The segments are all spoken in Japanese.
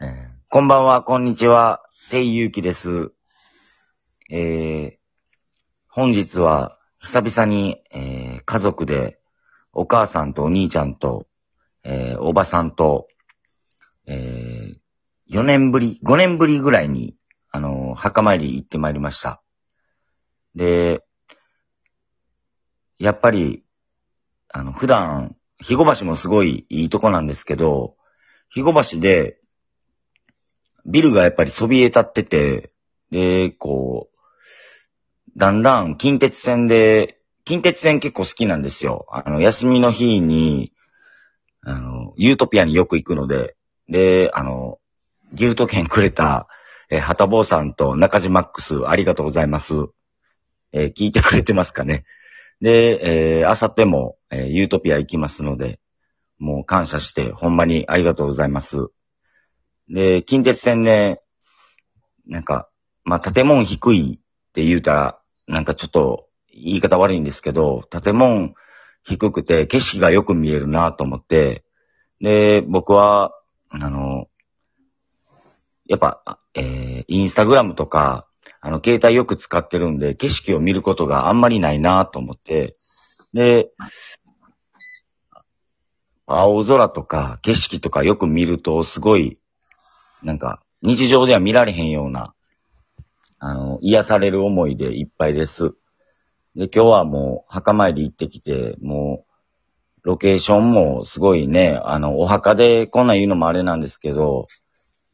えこんばんは、こんにちは、ていゆうきです。えー、本日は久々に、えー家族でお母さんとお兄ちゃんと、えーおばさんと、え4年ぶり、5年ぶりぐらいに、あのー墓参り行ってまいりました。で、やっぱり、あの、普段、肥後橋もすごいいいとこなんですけど、肥後橋で、ビルがやっぱりそびえ立ってて、で、こう、だんだん近鉄線で、近鉄線結構好きなんですよ。あの、休みの日に、あの、ユートピアによく行くので、で、あの、ギフト券くれた、え、はたぼうさんと中島マックス、ありがとうございます。えー聞いてくれてますかね。で、えー、あさっても、えーユートピア行きますので、もう感謝して、ほんまにありがとうございます。で、近鉄線ね、なんか、まあ、建物低いって言うたら、なんかちょっと言い方悪いんですけど、建物低くて景色がよく見えるなと思って、で、僕は、あの、やっぱ、えーインスタグラムとか、あの、携帯よく使ってるんで、景色を見ることがあんまりないなと思って、で、青空とか景色とかよく見ると、すごい、なんか、日常では見られへんような、あの、癒される思いでいっぱいです。で、今日はもう、墓参り行ってきて、もう、ロケーションもすごいね、あの、お墓でこんなん言うのもあれなんですけど、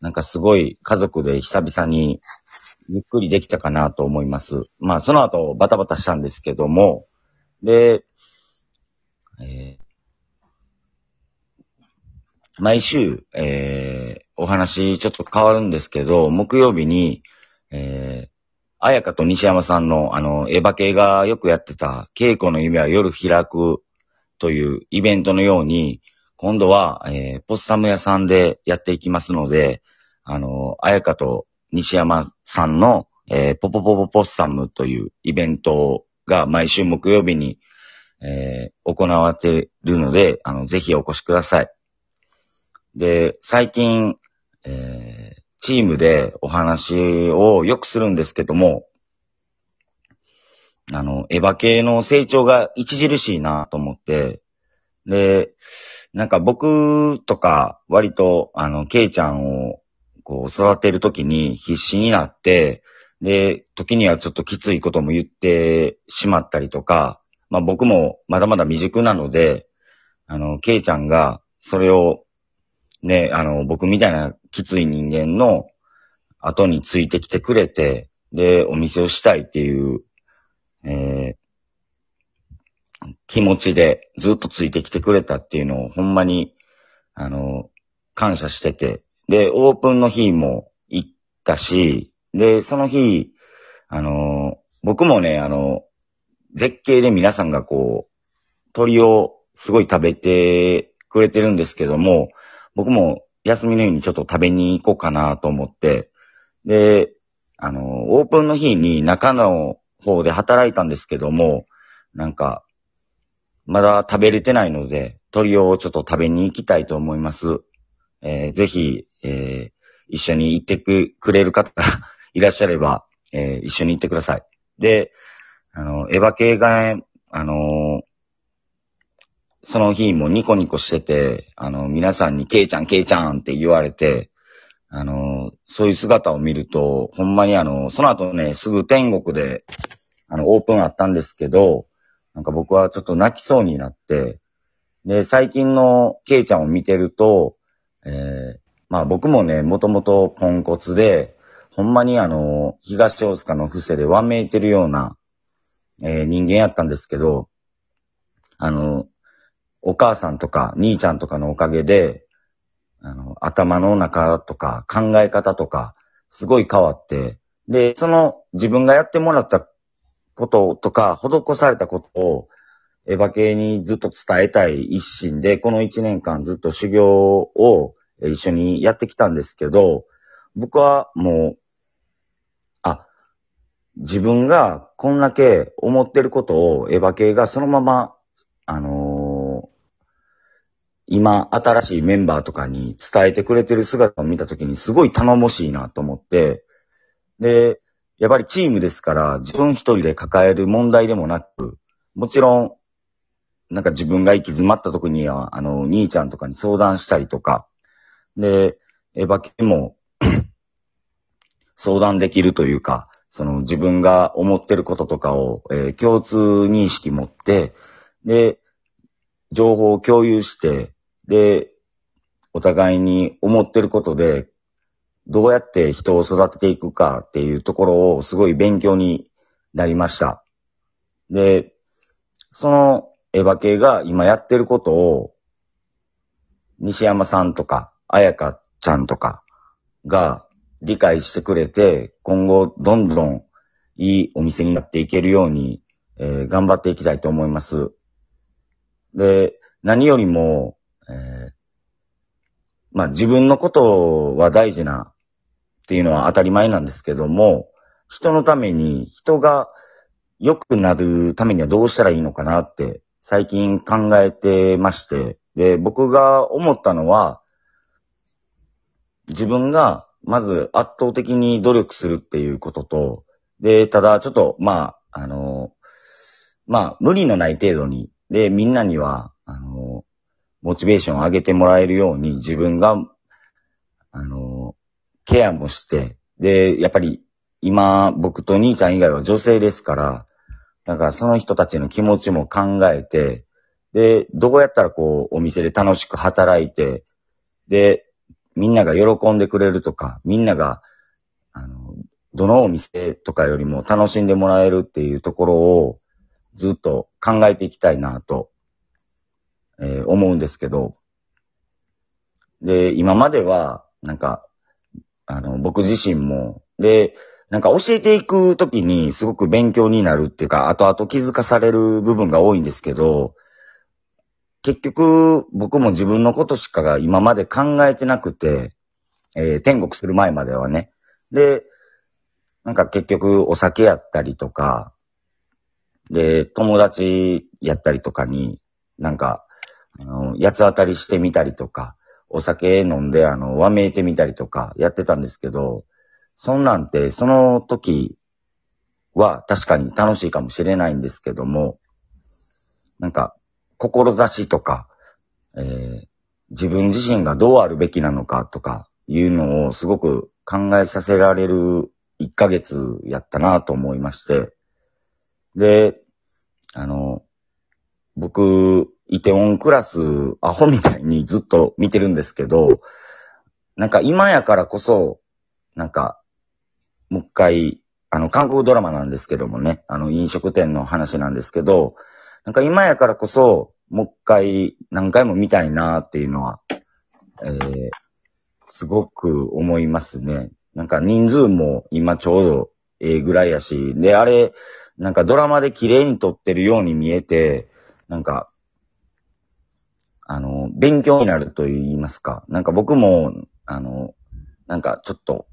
なんかすごい家族で久々にゆっくりできたかなと思います。まあ、その後バタバタしたんですけども、で、えー毎週、えーお話ちょっと変わるんですけど、木曜日に、えー、綾香と西山さんの、あの、エヴァ系がよくやってた、稽古の夢は夜開くというイベントのように、今度は、えーポッサム屋さんでやっていきますので、あの、綾香と西山さんの、えーポポポポポッサムというイベントが毎週木曜日に、えー行われているので、あの、ぜひお越しください。で、最近、えーチームでお話をよくするんですけども、あの、エヴァ系の成長が著しいなと思って、で、なんか僕とか割と、あの、ケイちゃんをこう育てるときに必死になって、で、時にはちょっときついことも言ってしまったりとか、まあ僕もまだまだ未熟なので、あの、ケイちゃんがそれをね、あの、僕みたいなきつい人間の後についてきてくれて、で、お店をしたいっていう、えー気持ちでずっとついてきてくれたっていうのをほんまに、あの、感謝してて、で、オープンの日も行ったし、で、その日、あの、僕もね、あの、絶景で皆さんがこう、鳥をすごい食べてくれてるんですけども、僕も休みの日にちょっと食べに行こうかなと思って、で、あの、オープンの日に中の方で働いたんですけども、なんか、まだ食べれてないので、鳥をちょっと食べに行きたいと思います。えーぜひ、えー一緒に行ってくくれる方が いらっしゃれば、えー一緒に行ってください。で、あの、エヴァ系がね、あのその日もニコニコしてて、あの、皆さんに、ケイちゃん、ケイちゃんって言われて、あの、そういう姿を見ると、ほんまにあの、その後ね、すぐ天国で、あの、オープンあったんですけど、なんか僕はちょっと泣きそうになって、で、最近のケイちゃんを見てると、えーまあ僕もね、もともとポンコツで、ほんまにあの、東大塚の伏せでわめいてるような、えー人間やったんですけど、あの、お母さんとか兄ちゃんとかのおかげで、あの、頭の中とか考え方とか、すごい変わって、で、その自分がやってもらったこととか、施されたことを、エヴァ系にずっと伝えたい一心で、この一年間ずっと修行を一緒にやってきたんですけど、僕はもう、あ、自分がこんだけ思ってることをエヴァ系がそのまま、あの今、新しいメンバーとかに伝えてくれてる姿を見たときにすごい頼もしいなと思って、で、やっぱりチームですから、自分一人で抱える問題でもなく、もちろん、なんか自分が行き詰まった時には、あの、兄ちゃんとかに相談したりとか、で、エヴァ系も 相談できるというか、その自分が思ってることとかを、えー共通認識持って、で、情報を共有して、で、お互いに思ってることで、どうやって人を育てていくかっていうところをすごい勉強になりました。で、そのエヴァ系が今やってることを、西山さんとか、彩香ちゃんとかが理解してくれて、今後どんどんいいお店になっていけるように、えー頑張っていきたいと思います。で、何よりも、えーまあ自分のことは大事なっていうのは当たり前なんですけども、人のために、人が良くなるためにはどうしたらいいのかなって最近考えてまして、で、僕が思ったのは、自分がまず圧倒的に努力するっていうことと、で、ただちょっと、まあ、あの、まあ、無理のない程度に、で、みんなには、あの、モチベーションを上げてもらえるように自分が、あの、ケアもして、で、やっぱり今、僕と兄ちゃん以外は女性ですから、だからその人たちの気持ちも考えて、で、どうやったらこう、お店で楽しく働いて、で、みんなが喜んでくれるとか、みんなが、あの、どのお店とかよりも楽しんでもらえるっていうところをずっと考えていきたいなと、えー思うんですけど、で、今までは、なんか、あの、僕自身も、で、なんか教えていくときにすごく勉強になるっていうか、後々気づかされる部分が多いんですけど、結局、僕も自分のことしかが今まで考えてなくて、えー天国する前まではね。で、なんか結局お酒やったりとか、で、友達やったりとかに、なんか、あの、八つ当たりしてみたりとか、お酒飲んで、あの、わめいてみたりとかやってたんですけど、そんなんて、その時は確かに楽しいかもしれないんですけども、なんか、志とか、えー自分自身がどうあるべきなのかとかいうのをすごく考えさせられる1ヶ月やったなと思いまして、で、あの、僕、イテオンクラス、アホみたいにずっと見てるんですけど、なんか今やからこそ、なんか、もう一回、あの、韓国ドラマなんですけどもね、あの、飲食店の話なんですけど、なんか今やからこそ、もう一回、何回も見たいなっていうのは、えー、すごく思いますね。なんか人数も今ちょうどええぐらいやし、で、あれ、なんかドラマで綺麗に撮ってるように見えて、なんか、あの、勉強になると言いますか。なんか僕も、あの、なんかちょっと、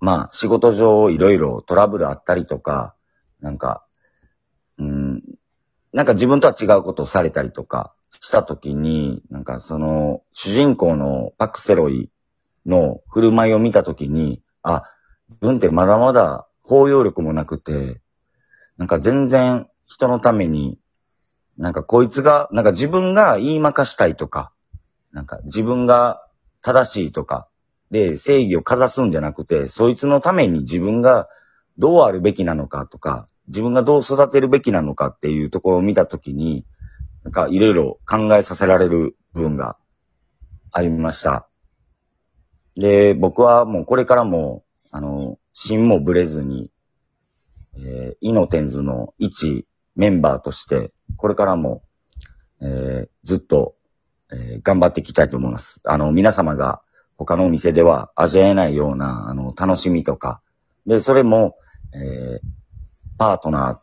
まあ仕事上いろいろトラブルあったりとか、なんか、うん、なんか自分とは違うことをされたりとかしたときに、なんかその、主人公のパクセロイの振る舞いを見たときに、あ、自分ってまだまだ包容力もなくて、なんか全然人のために、なんかこいつが、なんか自分が言いまかしたいとか、なんか自分が正しいとか、で正義をかざすんじゃなくて、そいつのために自分がどうあるべきなのかとか、自分がどう育てるべきなのかっていうところを見たときに、なんかいろいろ考えさせられる部分がありました。で、僕はもうこれからも、あの、芯もぶれずに、えー、イノテンズの一メンバーとして、これからも、えー、ずっと、えー頑張っていきたいと思います。あの、皆様が他のお店では味わえないような、あの、楽しみとか、で、それも、えーパートナ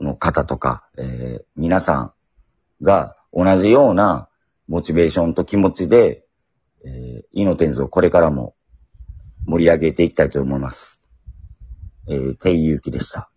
ーの方とか、えー皆さんが同じようなモチベーションと気持ちで、えー、イノテンズをこれからも盛り上げていきたいと思います。えー、ていゆうきでした。